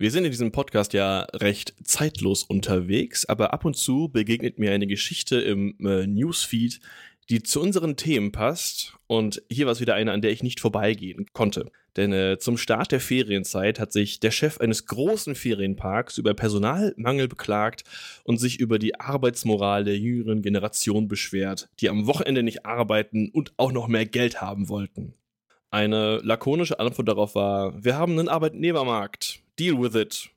Wir sind in diesem Podcast ja recht zeitlos unterwegs, aber ab und zu begegnet mir eine Geschichte im äh, Newsfeed, die zu unseren Themen passt. Und hier war es wieder eine, an der ich nicht vorbeigehen konnte. Denn äh, zum Start der Ferienzeit hat sich der Chef eines großen Ferienparks über Personalmangel beklagt und sich über die Arbeitsmoral der jüngeren Generation beschwert, die am Wochenende nicht arbeiten und auch noch mehr Geld haben wollten. Eine lakonische Antwort darauf war, wir haben einen Arbeitnehmermarkt deal with it.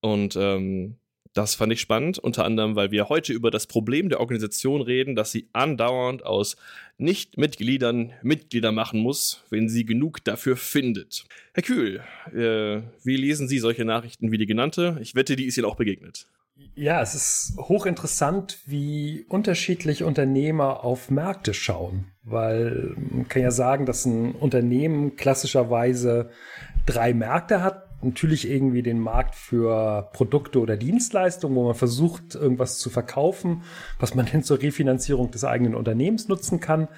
Und ähm, das fand ich spannend, unter anderem, weil wir heute über das Problem der Organisation reden, dass sie andauernd aus Nicht-Mitgliedern Mitglieder machen muss, wenn sie genug dafür findet. Herr Kühl, äh, wie lesen Sie solche Nachrichten wie die genannte? Ich wette, die ist Ihnen auch begegnet. Ja, es ist hochinteressant, wie unterschiedlich Unternehmer auf Märkte schauen, weil man kann ja sagen, dass ein Unternehmen klassischerweise drei Märkte hat, natürlich irgendwie den Markt für Produkte oder Dienstleistungen, wo man versucht, irgendwas zu verkaufen, was man hin zur Refinanzierung des eigenen Unternehmens nutzen kann.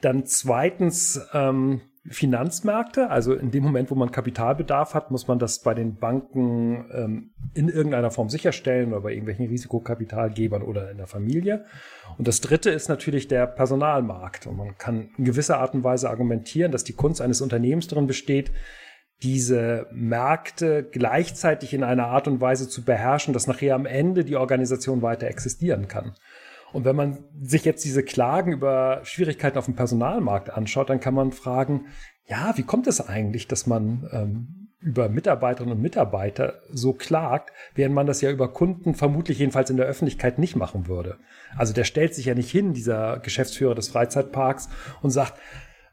Dann zweitens ähm, Finanzmärkte, also in dem Moment, wo man Kapitalbedarf hat, muss man das bei den Banken ähm, in irgendeiner Form sicherstellen oder bei irgendwelchen Risikokapitalgebern oder in der Familie. Und das dritte ist natürlich der Personalmarkt. Und man kann in gewisser Art und Weise argumentieren, dass die Kunst eines Unternehmens darin besteht, diese Märkte gleichzeitig in einer Art und Weise zu beherrschen, dass nachher am Ende die Organisation weiter existieren kann. Und wenn man sich jetzt diese Klagen über Schwierigkeiten auf dem Personalmarkt anschaut, dann kann man fragen, ja, wie kommt es eigentlich, dass man ähm, über Mitarbeiterinnen und Mitarbeiter so klagt, während man das ja über Kunden vermutlich jedenfalls in der Öffentlichkeit nicht machen würde. Also der stellt sich ja nicht hin, dieser Geschäftsführer des Freizeitparks, und sagt,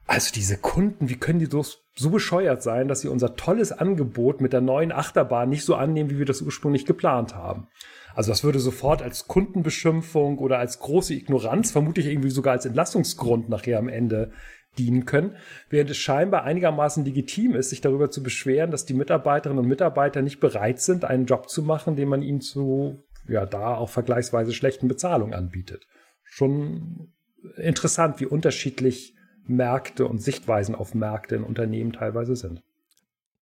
also diese Kunden, wie können die so, so bescheuert sein, dass sie unser tolles Angebot mit der neuen Achterbahn nicht so annehmen, wie wir das ursprünglich geplant haben? Also das würde sofort als Kundenbeschimpfung oder als große Ignoranz, vermutlich irgendwie sogar als Entlastungsgrund nachher am Ende dienen können, während es scheinbar einigermaßen legitim ist, sich darüber zu beschweren, dass die Mitarbeiterinnen und Mitarbeiter nicht bereit sind, einen Job zu machen, den man ihnen zu, ja, da auch vergleichsweise schlechten Bezahlung anbietet. Schon interessant, wie unterschiedlich Märkte und Sichtweisen auf Märkte in Unternehmen teilweise sind.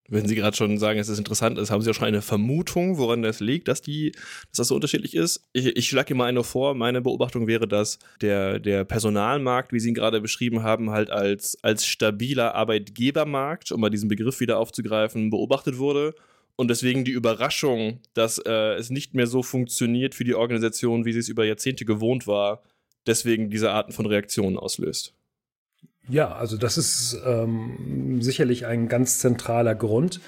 Wenn Sie gerade schon sagen, es ist interessant ist, haben Sie auch schon eine Vermutung, woran das liegt, dass, die, dass das so unterschiedlich ist? Ich, ich schlage Ihnen mal eine vor. Meine Beobachtung wäre, dass der, der Personalmarkt, wie Sie ihn gerade beschrieben haben, halt als, als stabiler Arbeitgebermarkt, um mal diesen Begriff wieder aufzugreifen, beobachtet wurde. Und deswegen die Überraschung, dass äh, es nicht mehr so funktioniert für die Organisation, wie sie es über Jahrzehnte gewohnt war, deswegen diese Arten von Reaktionen auslöst. Ja, also das ist ähm, sicherlich ein ganz zentraler Grund,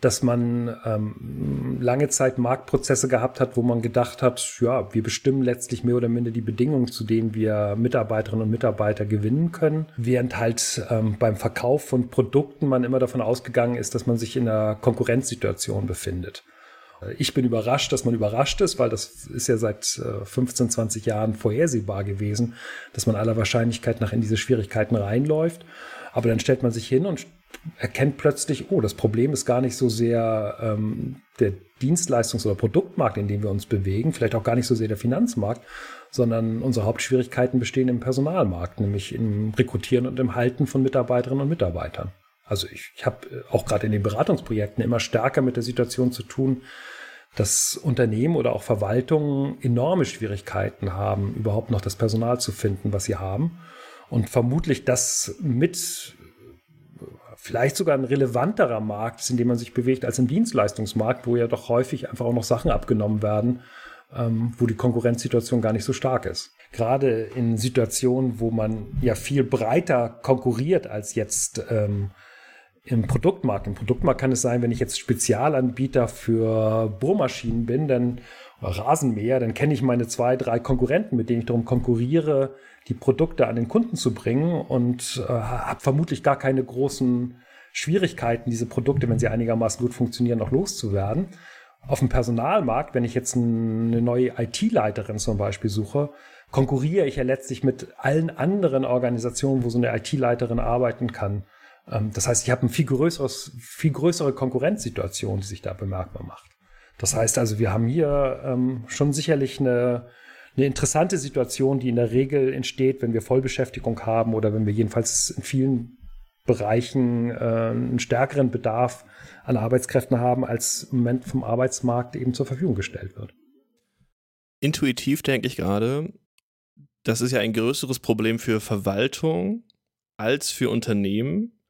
dass man ähm, lange Zeit Marktprozesse gehabt hat, wo man gedacht hat, ja, wir bestimmen letztlich mehr oder minder die Bedingungen, zu denen wir Mitarbeiterinnen und Mitarbeiter gewinnen können, während halt ähm, beim Verkauf von Produkten man immer davon ausgegangen ist, dass man sich in einer Konkurrenzsituation befindet. Ich bin überrascht, dass man überrascht ist, weil das ist ja seit 15, äh, 20 Jahren vorhersehbar gewesen, dass man aller Wahrscheinlichkeit nach in diese Schwierigkeiten reinläuft. Aber dann stellt man sich hin und erkennt plötzlich, oh, das Problem ist gar nicht so sehr ähm, der Dienstleistungs- oder Produktmarkt, in dem wir uns bewegen, vielleicht auch gar nicht so sehr der Finanzmarkt, sondern unsere Hauptschwierigkeiten bestehen im Personalmarkt, nämlich im Rekrutieren und im Halten von Mitarbeiterinnen und Mitarbeitern. Also ich, ich habe äh, auch gerade in den Beratungsprojekten immer stärker mit der Situation zu tun, dass Unternehmen oder auch Verwaltungen enorme Schwierigkeiten haben, überhaupt noch das Personal zu finden, was sie haben. Und vermutlich das mit vielleicht sogar ein relevanterer Markt ist, in dem man sich bewegt, als im Dienstleistungsmarkt, wo ja doch häufig einfach auch noch Sachen abgenommen werden, ähm, wo die Konkurrenzsituation gar nicht so stark ist. Gerade in Situationen, wo man ja viel breiter konkurriert als jetzt ähm, im Produktmarkt. Im Produktmarkt kann es sein, wenn ich jetzt Spezialanbieter für Bohrmaschinen bin, dann Rasenmäher, dann kenne ich meine zwei, drei Konkurrenten, mit denen ich darum konkurriere, die Produkte an den Kunden zu bringen und äh, habe vermutlich gar keine großen Schwierigkeiten, diese Produkte, wenn sie einigermaßen gut funktionieren, noch loszuwerden. Auf dem Personalmarkt, wenn ich jetzt eine neue IT-Leiterin zum Beispiel suche, konkurriere ich ja letztlich mit allen anderen Organisationen, wo so eine IT-Leiterin arbeiten kann. Ähm, das heißt, ich habe eine viel, viel größere Konkurrenzsituation, die sich da bemerkbar macht. Das heißt also, wir haben hier ähm, schon sicherlich eine, eine interessante Situation, die in der Regel entsteht, wenn wir Vollbeschäftigung haben oder wenn wir jedenfalls in vielen Bereichen äh, einen stärkeren Bedarf an Arbeitskräften haben, als im Moment vom Arbeitsmarkt eben zur Verfügung gestellt wird. Intuitiv denke ich gerade, das ist ja ein größeres Problem für Verwaltung als für Unternehmen.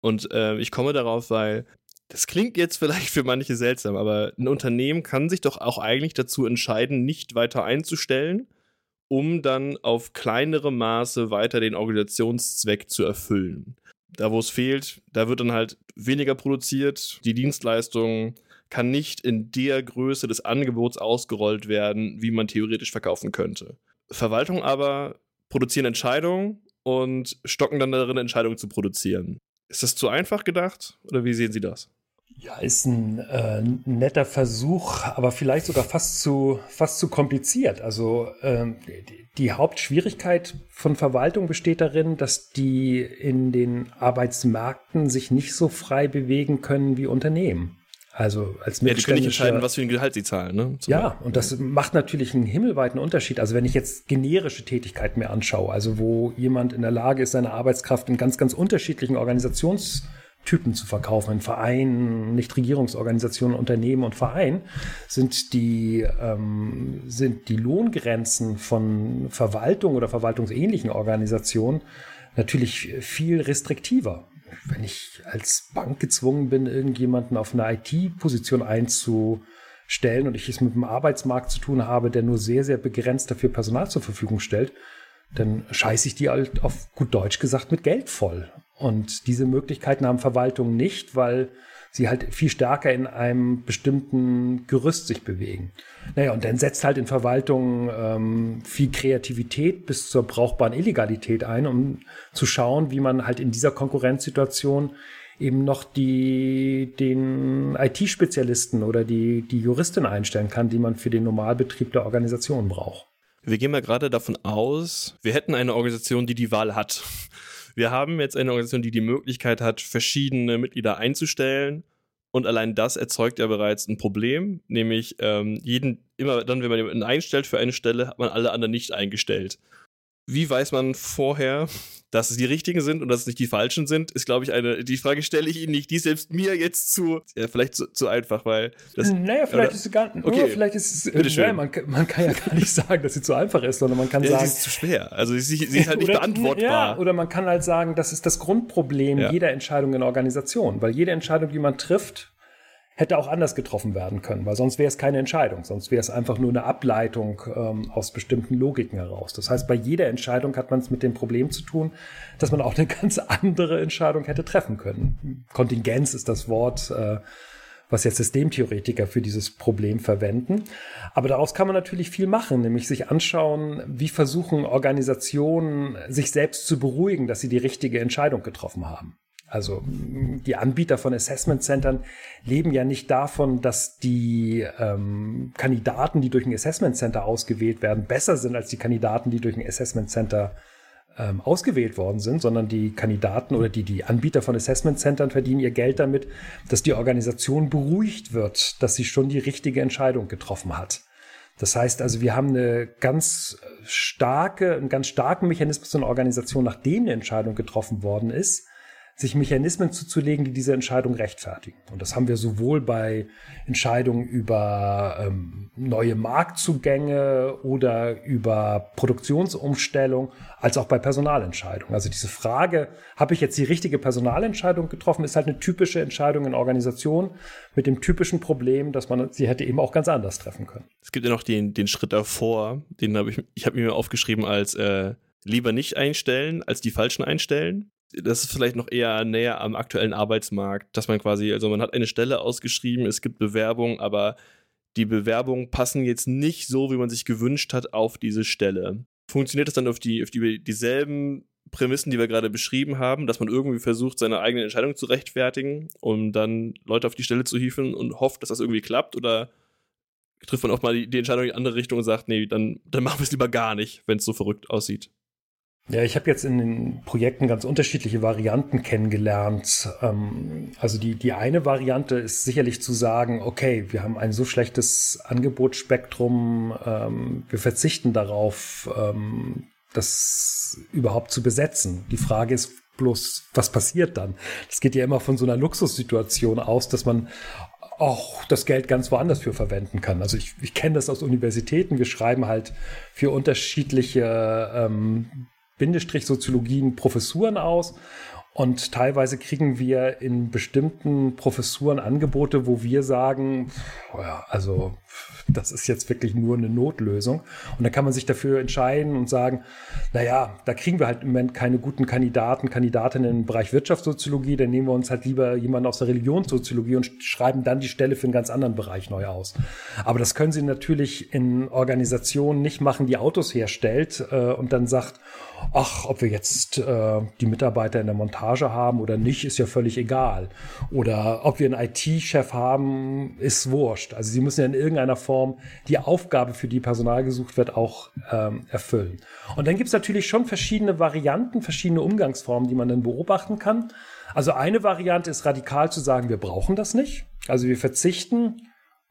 Und äh, ich komme darauf, weil das klingt jetzt vielleicht für manche seltsam, aber ein Unternehmen kann sich doch auch eigentlich dazu entscheiden, nicht weiter einzustellen, um dann auf kleinere Maße weiter den Organisationszweck zu erfüllen. Da, wo es fehlt, da wird dann halt weniger produziert. Die Dienstleistung kann nicht in der Größe des Angebots ausgerollt werden, wie man theoretisch verkaufen könnte. Verwaltung aber produzieren Entscheidungen und stocken dann darin, Entscheidungen zu produzieren. Ist das zu einfach gedacht oder wie sehen Sie das? Ja, ist ein äh, netter Versuch, aber vielleicht sogar fast zu, fast zu kompliziert. Also ähm, die, die Hauptschwierigkeit von Verwaltung besteht darin, dass die in den Arbeitsmärkten sich nicht so frei bewegen können wie Unternehmen. Also als Ja, die können nicht entscheiden, was für ein Gehalt sie zahlen, ne? Zum ja, Beispiel. und das macht natürlich einen himmelweiten Unterschied. Also wenn ich jetzt generische Tätigkeiten mir anschaue, also wo jemand in der Lage ist, seine Arbeitskraft in ganz, ganz unterschiedlichen Organisations Typen zu verkaufen. In Vereinen, Nichtregierungsorganisationen, Unternehmen und Vereinen sind die, ähm, sind die Lohngrenzen von Verwaltung oder verwaltungsähnlichen Organisationen natürlich viel restriktiver. Wenn ich als Bank gezwungen bin, irgendjemanden auf eine IT-Position einzustellen und ich es mit einem Arbeitsmarkt zu tun habe, der nur sehr, sehr begrenzt dafür Personal zur Verfügung stellt, dann scheiße ich die halt auf gut Deutsch gesagt mit Geld voll. Und diese Möglichkeiten haben Verwaltungen nicht, weil sie halt viel stärker in einem bestimmten Gerüst sich bewegen. Naja, und dann setzt halt in Verwaltung ähm, viel Kreativität bis zur brauchbaren Illegalität ein, um zu schauen, wie man halt in dieser Konkurrenzsituation eben noch die, den IT-Spezialisten oder die, die Juristin einstellen kann, die man für den Normalbetrieb der Organisation braucht. Wir gehen mal gerade davon aus, wir hätten eine Organisation, die die Wahl hat. Wir haben jetzt eine Organisation, die die Möglichkeit hat, verschiedene Mitglieder einzustellen. Und allein das erzeugt ja bereits ein Problem, nämlich ähm, jeden, immer dann, wenn man jemanden einstellt für eine Stelle, hat man alle anderen nicht eingestellt. Wie weiß man vorher, dass es die richtigen sind und dass es nicht die falschen sind, ist, glaube ich, eine, die Frage stelle ich Ihnen nicht, die selbst mir jetzt zu, ja, vielleicht zu, zu einfach, weil das. Naja, vielleicht oder, ist es gar, okay. vielleicht ist es, Bitte schön. man, man kann ja gar nicht sagen, dass sie zu einfach ist, sondern man kann ja, sagen. Sie ist zu schwer. Also, sie, sie ist halt nicht oder, beantwortbar. Ja, oder man kann halt sagen, das ist das Grundproblem ja. jeder Entscheidung in Organisation, weil jede Entscheidung, die man trifft, hätte auch anders getroffen werden können, weil sonst wäre es keine Entscheidung, sonst wäre es einfach nur eine Ableitung ähm, aus bestimmten Logiken heraus. Das heißt, bei jeder Entscheidung hat man es mit dem Problem zu tun, dass man auch eine ganz andere Entscheidung hätte treffen können. Kontingenz ist das Wort, äh, was jetzt Systemtheoretiker für dieses Problem verwenden. Aber daraus kann man natürlich viel machen, nämlich sich anschauen, wie versuchen Organisationen sich selbst zu beruhigen, dass sie die richtige Entscheidung getroffen haben. Also die Anbieter von Assessment Centern leben ja nicht davon, dass die ähm, Kandidaten, die durch ein Assessment Center ausgewählt werden, besser sind als die Kandidaten, die durch ein Assessment Center ähm, ausgewählt worden sind, sondern die Kandidaten oder die, die Anbieter von Assessment Centern verdienen ihr Geld damit, dass die Organisation beruhigt wird, dass sie schon die richtige Entscheidung getroffen hat. Das heißt also, wir haben eine ganz starke, einen ganz starken Mechanismus in der Organisation, nachdem eine Entscheidung getroffen worden ist, sich Mechanismen zuzulegen, die diese Entscheidung rechtfertigen. Und das haben wir sowohl bei Entscheidungen über ähm, neue Marktzugänge oder über Produktionsumstellung, als auch bei Personalentscheidungen. Also diese Frage, habe ich jetzt die richtige Personalentscheidung getroffen, ist halt eine typische Entscheidung in Organisationen mit dem typischen Problem, dass man sie hätte eben auch ganz anders treffen können. Es gibt ja noch den, den Schritt davor, den habe ich, ich habe mir aufgeschrieben als äh, lieber nicht einstellen, als die falschen einstellen das ist vielleicht noch eher näher am aktuellen Arbeitsmarkt, dass man quasi, also man hat eine Stelle ausgeschrieben, es gibt Bewerbungen, aber die Bewerbungen passen jetzt nicht so, wie man sich gewünscht hat, auf diese Stelle. Funktioniert das dann auf die, auf die dieselben Prämissen, die wir gerade beschrieben haben, dass man irgendwie versucht, seine eigene Entscheidung zu rechtfertigen, um dann Leute auf die Stelle zu hieven und hofft, dass das irgendwie klappt? Oder trifft man auch mal die, die Entscheidung in die andere Richtung und sagt, nee, dann, dann machen wir es lieber gar nicht, wenn es so verrückt aussieht? Ja, ich habe jetzt in den Projekten ganz unterschiedliche Varianten kennengelernt. Ähm, also die, die eine Variante ist sicherlich zu sagen, okay, wir haben ein so schlechtes Angebotsspektrum, ähm, wir verzichten darauf, ähm, das überhaupt zu besetzen. Die Frage ist, Bloß, was passiert dann? Das geht ja immer von so einer Luxussituation aus, dass man auch das Geld ganz woanders für verwenden kann. Also ich, ich kenne das aus Universitäten. Wir schreiben halt für unterschiedliche ähm, Bindestrich-Soziologien Professuren aus. Und teilweise kriegen wir in bestimmten Professuren Angebote, wo wir sagen, ja, also das ist jetzt wirklich nur eine Notlösung. Und dann kann man sich dafür entscheiden und sagen, naja, da kriegen wir halt im Moment keine guten Kandidaten, Kandidatinnen im Bereich Wirtschaftssoziologie, dann nehmen wir uns halt lieber jemanden aus der Religionssoziologie und schreiben dann die Stelle für einen ganz anderen Bereich neu aus. Aber das können Sie natürlich in Organisationen nicht machen, die Autos herstellt äh, und dann sagt, ach, ob wir jetzt äh, die Mitarbeiter in der Montage haben oder nicht, ist ja völlig egal. Oder ob wir einen IT-Chef haben, ist wurscht. Also sie müssen ja in irgendeiner Form die Aufgabe, für die Personal gesucht wird, auch ähm, erfüllen. Und dann gibt es natürlich schon verschiedene Varianten, verschiedene Umgangsformen, die man dann beobachten kann. Also eine Variante ist radikal zu sagen, wir brauchen das nicht. Also wir verzichten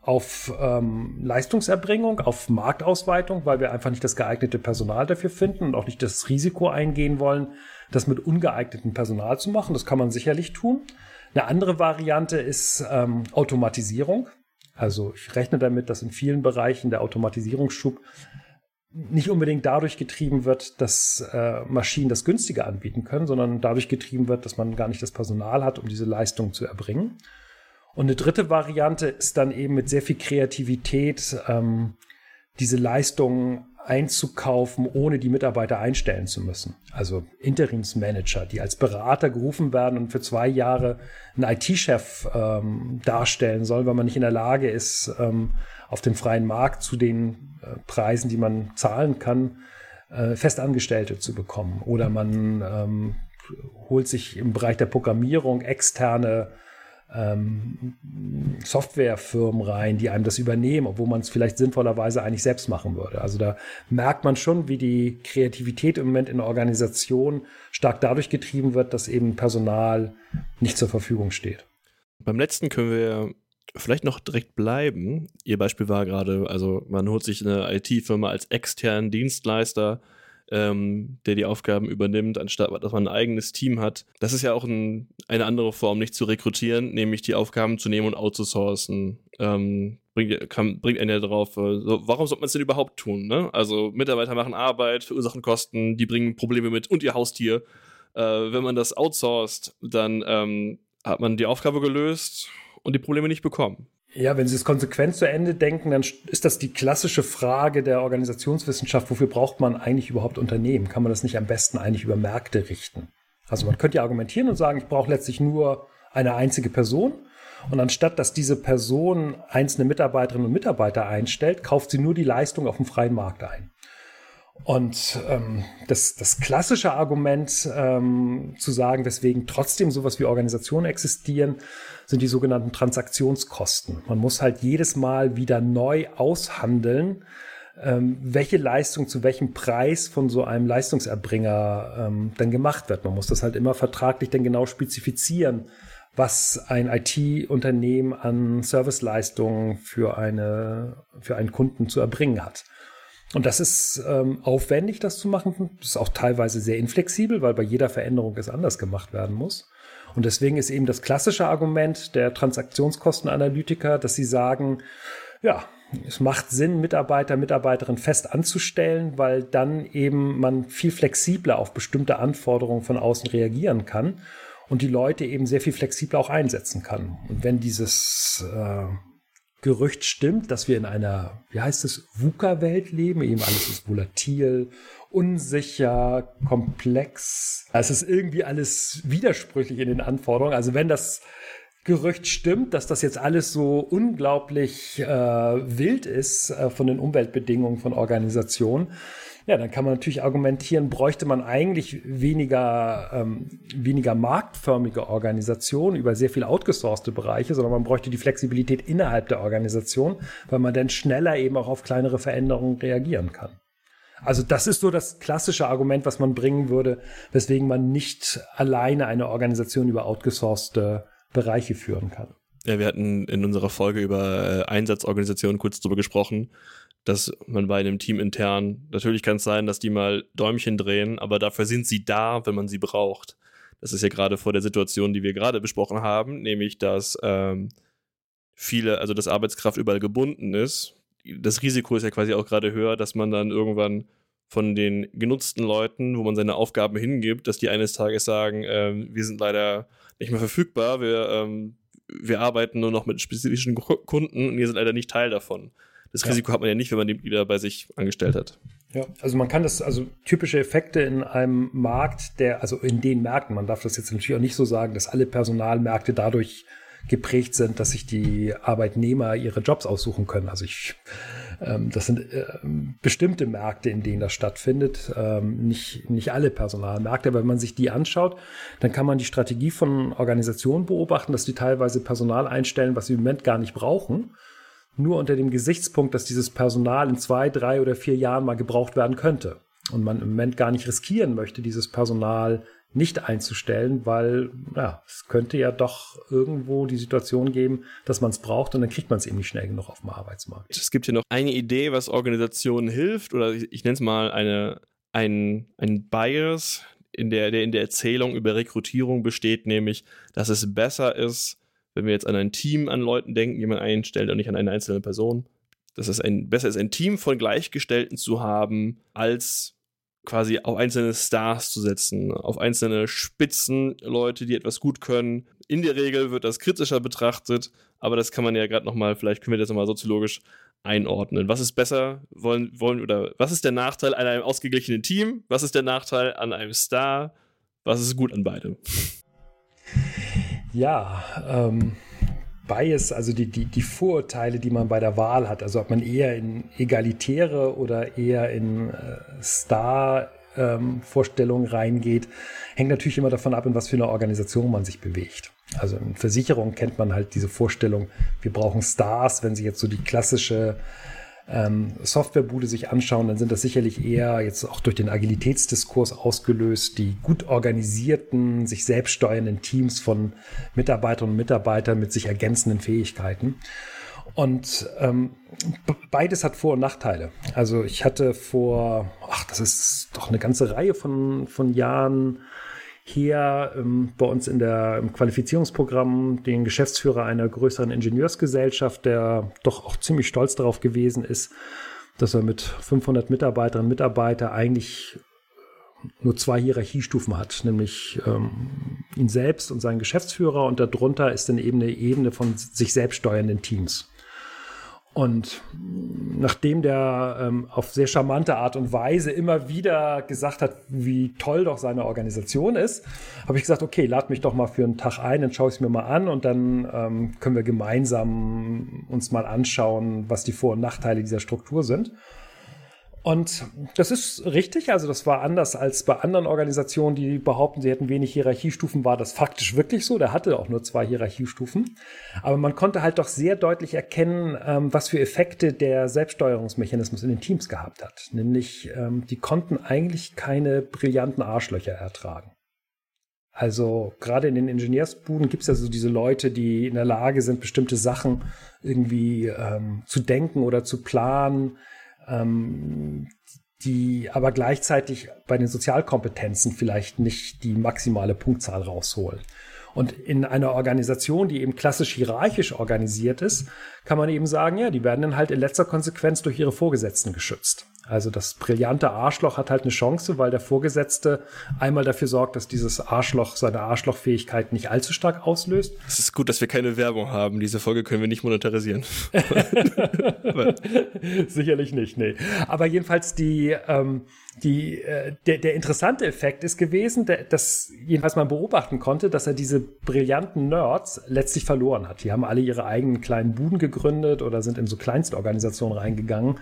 auf ähm, Leistungserbringung, auf Marktausweitung, weil wir einfach nicht das geeignete Personal dafür finden und auch nicht das Risiko eingehen wollen, das mit ungeeignetem Personal zu machen. Das kann man sicherlich tun. Eine andere Variante ist ähm, Automatisierung. Also ich rechne damit, dass in vielen Bereichen der Automatisierungsschub nicht unbedingt dadurch getrieben wird, dass äh, Maschinen das günstiger anbieten können, sondern dadurch getrieben wird, dass man gar nicht das Personal hat, um diese Leistung zu erbringen. Und eine dritte Variante ist dann eben mit sehr viel Kreativität ähm, diese Leistungen einzukaufen, ohne die Mitarbeiter einstellen zu müssen. Also Interimsmanager, die als Berater gerufen werden und für zwei Jahre einen IT-Chef ähm, darstellen sollen, weil man nicht in der Lage ist, ähm, auf dem freien Markt zu den äh, Preisen, die man zahlen kann, äh, Festangestellte zu bekommen. Oder man ähm, holt sich im Bereich der Programmierung externe ähm, Softwarefirmen rein, die einem das übernehmen, obwohl man es vielleicht sinnvollerweise eigentlich selbst machen würde. Also da merkt man schon, wie die Kreativität im Moment in der Organisation stark dadurch getrieben wird, dass eben Personal nicht zur Verfügung steht. Beim letzten können wir vielleicht noch direkt bleiben. Ihr Beispiel war gerade, also man holt sich eine IT-Firma als externen Dienstleister ähm, der die Aufgaben übernimmt, anstatt dass man ein eigenes Team hat. Das ist ja auch ein, eine andere Form, nicht zu rekrutieren, nämlich die Aufgaben zu nehmen und outzusourcen. Ähm, bringt, kann, bringt einen ja darauf, äh, so, warum sollte man es denn überhaupt tun? Ne? Also Mitarbeiter machen Arbeit, verursachen Kosten, die bringen Probleme mit und ihr Haustier. Äh, wenn man das outsourced, dann ähm, hat man die Aufgabe gelöst und die Probleme nicht bekommen. Ja, wenn Sie es konsequent zu Ende denken, dann ist das die klassische Frage der Organisationswissenschaft. Wofür braucht man eigentlich überhaupt Unternehmen? Kann man das nicht am besten eigentlich über Märkte richten? Also man könnte ja argumentieren und sagen, ich brauche letztlich nur eine einzige Person. Und anstatt dass diese Person einzelne Mitarbeiterinnen und Mitarbeiter einstellt, kauft sie nur die Leistung auf dem freien Markt ein. Und ähm, das, das klassische Argument ähm, zu sagen, weswegen trotzdem sowas wie Organisationen existieren, sind die sogenannten Transaktionskosten. Man muss halt jedes Mal wieder neu aushandeln, ähm, welche Leistung zu welchem Preis von so einem Leistungserbringer ähm, dann gemacht wird. Man muss das halt immer vertraglich dann genau spezifizieren, was ein IT-Unternehmen an Serviceleistungen für eine, für einen Kunden zu erbringen hat. Und das ist ähm, aufwendig, das zu machen. Das ist auch teilweise sehr inflexibel, weil bei jeder Veränderung es anders gemacht werden muss. Und deswegen ist eben das klassische Argument der Transaktionskostenanalytiker, dass sie sagen, ja, es macht Sinn, Mitarbeiter, Mitarbeiterinnen fest anzustellen, weil dann eben man viel flexibler auf bestimmte Anforderungen von außen reagieren kann und die Leute eben sehr viel flexibler auch einsetzen kann. Und wenn dieses äh, Gerücht stimmt, dass wir in einer, wie heißt es, VUCA-Welt leben. Eben alles ist volatil, unsicher, komplex. Es ist irgendwie alles widersprüchlich in den Anforderungen. Also wenn das Gerücht stimmt, dass das jetzt alles so unglaublich äh, wild ist äh, von den Umweltbedingungen von Organisationen, ja, dann kann man natürlich argumentieren, bräuchte man eigentlich weniger, ähm, weniger marktförmige Organisationen über sehr viel outgesourcete Bereiche, sondern man bräuchte die Flexibilität innerhalb der Organisation, weil man dann schneller eben auch auf kleinere Veränderungen reagieren kann. Also das ist so das klassische Argument, was man bringen würde, weswegen man nicht alleine eine Organisation über outgesourcete Bereiche führen kann. Ja, wir hatten in unserer Folge über äh, Einsatzorganisationen kurz darüber gesprochen dass man bei einem Team intern, natürlich kann es sein, dass die mal Däumchen drehen, aber dafür sind sie da, wenn man sie braucht. Das ist ja gerade vor der Situation, die wir gerade besprochen haben, nämlich dass ähm, viele, also dass Arbeitskraft überall gebunden ist. Das Risiko ist ja quasi auch gerade höher, dass man dann irgendwann von den genutzten Leuten, wo man seine Aufgaben hingibt, dass die eines Tages sagen, ähm, wir sind leider nicht mehr verfügbar, wir, ähm, wir arbeiten nur noch mit spezifischen Kunden und ihr seid leider nicht Teil davon. Das ja. Risiko hat man ja nicht, wenn man die wieder bei sich angestellt hat. Ja, also man kann das, also typische Effekte in einem Markt, der, also in den Märkten, man darf das jetzt natürlich auch nicht so sagen, dass alle Personalmärkte dadurch geprägt sind, dass sich die Arbeitnehmer ihre Jobs aussuchen können. Also ich, ähm, das sind äh, bestimmte Märkte, in denen das stattfindet, ähm, nicht, nicht alle Personalmärkte, aber wenn man sich die anschaut, dann kann man die Strategie von Organisationen beobachten, dass die teilweise Personal einstellen, was sie im Moment gar nicht brauchen nur unter dem Gesichtspunkt, dass dieses Personal in zwei, drei oder vier Jahren mal gebraucht werden könnte. Und man im Moment gar nicht riskieren möchte, dieses Personal nicht einzustellen, weil ja, es könnte ja doch irgendwo die Situation geben, dass man es braucht und dann kriegt man es eben nicht schnell genug auf dem Arbeitsmarkt. Es gibt hier noch eine Idee, was Organisationen hilft, oder ich, ich nenne es mal eine, ein, ein Bias, in der, der in der Erzählung über Rekrutierung besteht, nämlich, dass es besser ist, wenn wir jetzt an ein Team an Leuten denken, die man einstellt und nicht an eine einzelne Person, dass es ein, besser ist, ein Team von Gleichgestellten zu haben, als quasi auf einzelne Stars zu setzen, auf einzelne Spitzenleute, die etwas gut können. In der Regel wird das kritischer betrachtet, aber das kann man ja gerade nochmal, vielleicht können wir das nochmal soziologisch einordnen. Was ist besser, wollen, wollen, oder was ist der Nachteil an einem ausgeglichenen Team? Was ist der Nachteil an einem Star? Was ist gut an beidem? Ja, ähm, Bias, also die, die, die Vorurteile, die man bei der Wahl hat, also ob man eher in egalitäre oder eher in äh, Star-Vorstellungen ähm, reingeht, hängt natürlich immer davon ab, in was für eine Organisation man sich bewegt. Also in Versicherungen kennt man halt diese Vorstellung, wir brauchen Stars, wenn sie jetzt so die klassische ähm, Softwarebude sich anschauen, dann sind das sicherlich eher jetzt auch durch den Agilitätsdiskurs ausgelöst, die gut organisierten, sich selbst steuernden Teams von Mitarbeiterinnen und Mitarbeitern mit sich ergänzenden Fähigkeiten. Und ähm, beides hat Vor- und Nachteile. Also ich hatte vor, ach, das ist doch eine ganze Reihe von, von Jahren hier ähm, bei uns in der, im Qualifizierungsprogramm den Geschäftsführer einer größeren Ingenieursgesellschaft, der doch auch ziemlich stolz darauf gewesen ist, dass er mit 500 Mitarbeiterinnen und Mitarbeitern eigentlich nur zwei Hierarchiestufen hat, nämlich ähm, ihn selbst und seinen Geschäftsführer und darunter ist dann eben eine Ebene von sich selbst steuernden Teams. Und nachdem der ähm, auf sehr charmante Art und Weise immer wieder gesagt hat, wie toll doch seine Organisation ist, habe ich gesagt, okay, lad mich doch mal für einen Tag ein, dann schaue ich es mir mal an und dann ähm, können wir gemeinsam uns mal anschauen, was die Vor- und Nachteile dieser Struktur sind. Und das ist richtig, also das war anders als bei anderen Organisationen, die behaupten, sie hätten wenig Hierarchiestufen, war das faktisch wirklich so. Der hatte auch nur zwei Hierarchiestufen. Aber man konnte halt doch sehr deutlich erkennen, ähm, was für Effekte der Selbststeuerungsmechanismus in den Teams gehabt hat. Nämlich, ähm, die konnten eigentlich keine brillanten Arschlöcher ertragen. Also gerade in den Ingenieursbuden gibt es ja so diese Leute, die in der Lage sind, bestimmte Sachen irgendwie ähm, zu denken oder zu planen ähm, die aber gleichzeitig bei den Sozialkompetenzen vielleicht nicht die maximale Punktzahl rausholen. Und in einer Organisation, die eben klassisch hierarchisch organisiert ist, kann man eben sagen, ja, die werden dann halt in letzter Konsequenz durch ihre Vorgesetzten geschützt. Also das brillante Arschloch hat halt eine Chance, weil der Vorgesetzte einmal dafür sorgt, dass dieses Arschloch seine Arschlochfähigkeit nicht allzu stark auslöst. Es ist gut, dass wir keine Werbung haben. Diese Folge können wir nicht monetarisieren. Sicherlich nicht, nee. Aber jedenfalls die, ähm, die, äh, der, der interessante Effekt ist gewesen, der, dass jedenfalls man beobachten konnte, dass er diese brillanten Nerds letztlich verloren hat. Die haben alle ihre eigenen kleinen Buden gegründet oder sind in so Kleinstorganisationen reingegangen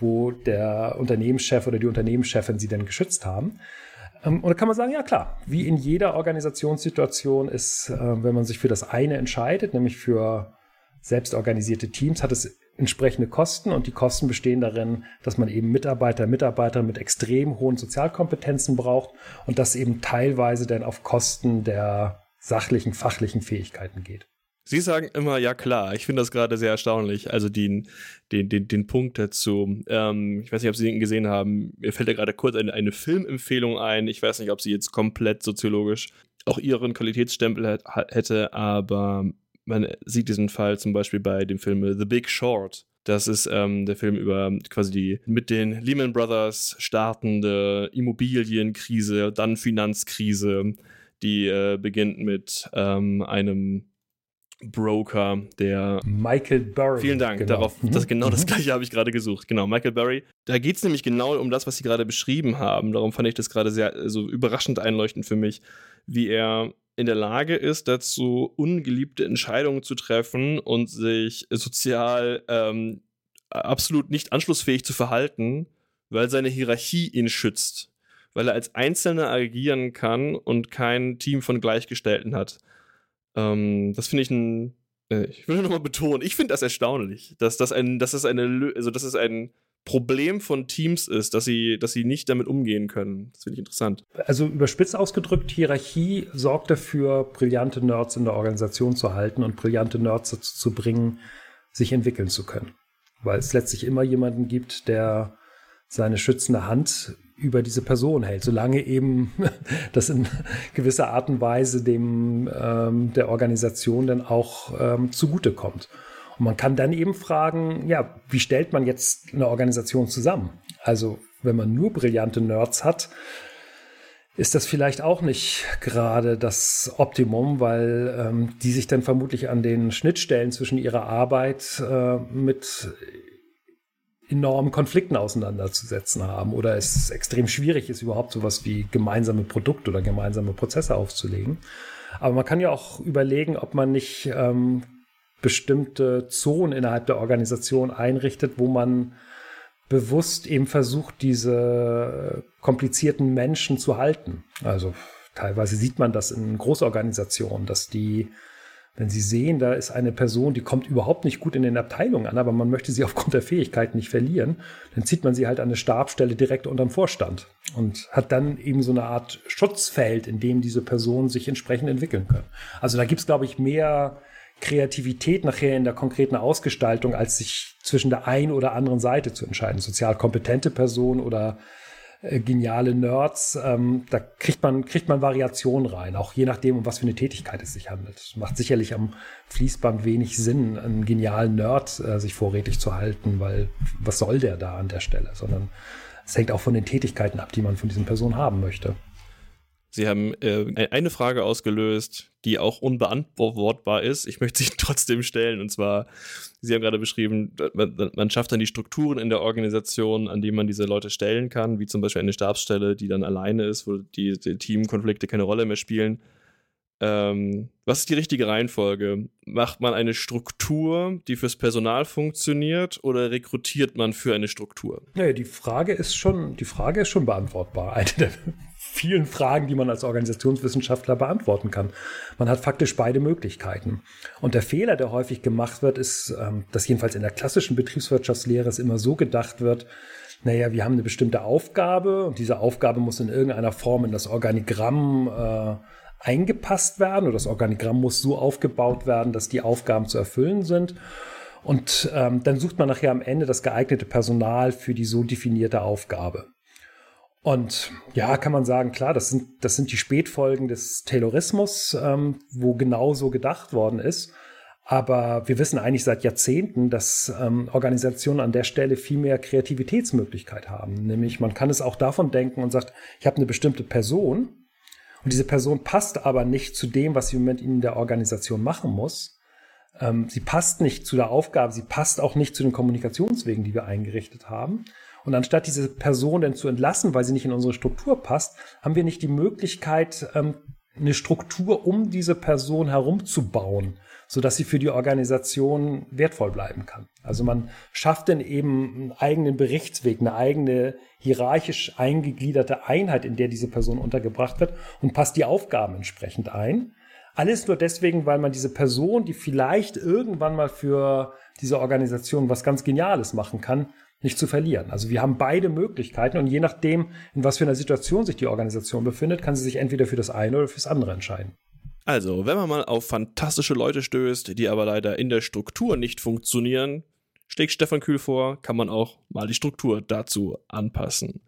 wo der Unternehmenschef oder die Unternehmenschefin sie denn geschützt haben. Ähm, und da kann man sagen, ja klar, wie in jeder Organisationssituation ist, äh, wenn man sich für das eine entscheidet, nämlich für selbstorganisierte Teams, hat es entsprechende Kosten und die Kosten bestehen darin, dass man eben Mitarbeiter, Mitarbeiter mit extrem hohen Sozialkompetenzen braucht und das eben teilweise dann auf Kosten der sachlichen, fachlichen Fähigkeiten geht. Sie sagen immer, ja klar, ich finde das gerade sehr erstaunlich, also den, den, den, den Punkt dazu. Ähm, ich weiß nicht, ob Sie den gesehen haben, mir fällt da gerade kurz eine, eine Filmempfehlung ein, ich weiß nicht, ob sie jetzt komplett soziologisch auch ihren Qualitätsstempel hätte, aber man sieht diesen Fall zum Beispiel bei dem Film The Big Short. Das ist ähm, der Film über quasi die mit den Lehman Brothers startende Immobilienkrise, dann Finanzkrise, die äh, beginnt mit ähm, einem Broker, der Michael Burry. Vielen Dank. Genau. Darauf, mhm. das, genau das mhm. gleiche habe ich gerade gesucht. Genau, Michael Burry. Da geht es nämlich genau um das, was Sie gerade beschrieben haben. Darum fand ich das gerade sehr so überraschend einleuchtend für mich, wie er in der Lage ist, dazu ungeliebte Entscheidungen zu treffen und sich sozial ähm, absolut nicht anschlussfähig zu verhalten, weil seine Hierarchie ihn schützt. Weil er als Einzelner agieren kann und kein Team von Gleichgestellten hat. Ähm, das finde ich ein. Äh, ich will nur noch mal betonen, ich finde das erstaunlich, dass das ein, dass es eine, also dass es ein Problem von Teams ist, dass sie, dass sie nicht damit umgehen können. Das finde ich interessant. Also überspitzt ausgedrückt, Hierarchie sorgt dafür, brillante Nerds in der Organisation zu halten und brillante Nerds dazu zu bringen, sich entwickeln zu können. Weil es letztlich immer jemanden gibt, der seine schützende Hand über diese Person hält, solange eben das in gewisser Art und Weise dem ähm, der Organisation dann auch ähm, zugutekommt. Und man kann dann eben fragen, ja, wie stellt man jetzt eine Organisation zusammen? Also wenn man nur brillante Nerds hat, ist das vielleicht auch nicht gerade das Optimum, weil ähm, die sich dann vermutlich an den Schnittstellen zwischen ihrer Arbeit äh, mit enormen Konflikten auseinanderzusetzen haben oder es extrem schwierig ist, überhaupt sowas wie gemeinsame Produkte oder gemeinsame Prozesse aufzulegen. Aber man kann ja auch überlegen, ob man nicht ähm, bestimmte Zonen innerhalb der Organisation einrichtet, wo man bewusst eben versucht, diese komplizierten Menschen zu halten. Also teilweise sieht man das in Großorganisationen, dass die wenn Sie sehen, da ist eine Person, die kommt überhaupt nicht gut in den Abteilungen an, aber man möchte sie aufgrund der Fähigkeiten nicht verlieren, dann zieht man sie halt an eine Stabstelle direkt unterm Vorstand und hat dann eben so eine Art Schutzfeld, in dem diese Personen sich entsprechend entwickeln können. Also da gibt es, glaube ich, mehr Kreativität nachher in der konkreten Ausgestaltung, als sich zwischen der einen oder anderen Seite zu entscheiden. Sozial kompetente Person oder äh, geniale Nerds. Ähm, da kriegt man, kriegt man Variationen rein, auch je nachdem, um was für eine Tätigkeit es sich handelt. Macht sicherlich am Fließband wenig Sinn, einen genialen Nerd äh, sich vorrätig zu halten, weil was soll der da an der Stelle? Sondern es hängt auch von den Tätigkeiten ab, die man von diesen Personen haben möchte. Sie haben äh, eine Frage ausgelöst, die auch unbeantwortbar ist. Ich möchte sie trotzdem stellen. Und zwar, Sie haben gerade beschrieben, man, man, schafft dann die Strukturen in der Organisation, an die man diese Leute stellen kann, wie zum Beispiel eine Stabsstelle, die dann alleine ist, wo die, die Teamkonflikte keine Rolle mehr spielen. Ähm, was ist die richtige Reihenfolge? Macht man eine Struktur, die fürs Personal funktioniert, oder rekrutiert man für eine Struktur? Ja, die Frage ist schon, die Frage ist schon beantwortbar. Eine der vielen Fragen, die man als Organisationswissenschaftler beantworten kann. Man hat faktisch beide Möglichkeiten. Und der Fehler, der häufig gemacht wird, ist, ähm, dass jedenfalls in der klassischen Betriebswirtschaftslehre es immer so gedacht wird, naja, wir haben eine bestimmte Aufgabe und diese Aufgabe muss in irgendeiner Form in das Organigramm äh, eingepasst werden oder das Organigramm muss so aufgebaut werden, dass die Aufgaben zu erfüllen sind. Und ähm, dann sucht man nachher am Ende das geeignete Personal für die so definierte Aufgabe. Und ja, kann man sagen, klar, das sind, das sind die Spätfolgen des Taylorismus, ähm, wo genau so gedacht worden ist. Aber wir wissen eigentlich seit Jahrzehnten, dass ähm, Organisationen an der Stelle viel mehr Kreativitätsmöglichkeit haben. Nämlich man kann es auch davon denken und sagt, ich habe eine bestimmte Person und diese Person passt aber nicht zu dem, was sie im Moment in der Organisation machen muss. Ähm, sie passt nicht zu der Aufgabe, sie passt auch nicht zu den Kommunikationswegen, die wir eingerichtet haben. Und anstatt diese Person dann zu entlassen, weil sie nicht in unsere Struktur passt, haben wir nicht die Möglichkeit, ähm, eine Struktur um diese Person herumzubauen, sodass sie für die Organisation wertvoll bleiben kann. Also man schafft dann eben einen eigenen Berichtsweg, eine eigene hierarchisch eingegliederte Einheit, in der diese Person untergebracht wird und passt die Aufgaben entsprechend ein. Alles nur deswegen, weil man diese Person, die vielleicht irgendwann mal für diese Organisation was ganz Geniales machen kann, nicht zu verlieren. Also wir haben beide Möglichkeiten und je nachdem, in was für einer Situation sich die Organisation befindet, kann sie sich entweder für das eine oder fürs andere entscheiden. Also, wenn man mal auf fantastische Leute stößt, die aber leider in der Struktur nicht funktionieren, schlägt Stefan Kühl vor, kann man auch mal die Struktur dazu anpassen.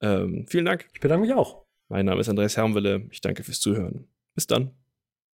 Ähm, vielen Dank. Ich bedanke mich auch. Mein Name ist Andreas Hermwille. Ich danke fürs Zuhören. Bis dann.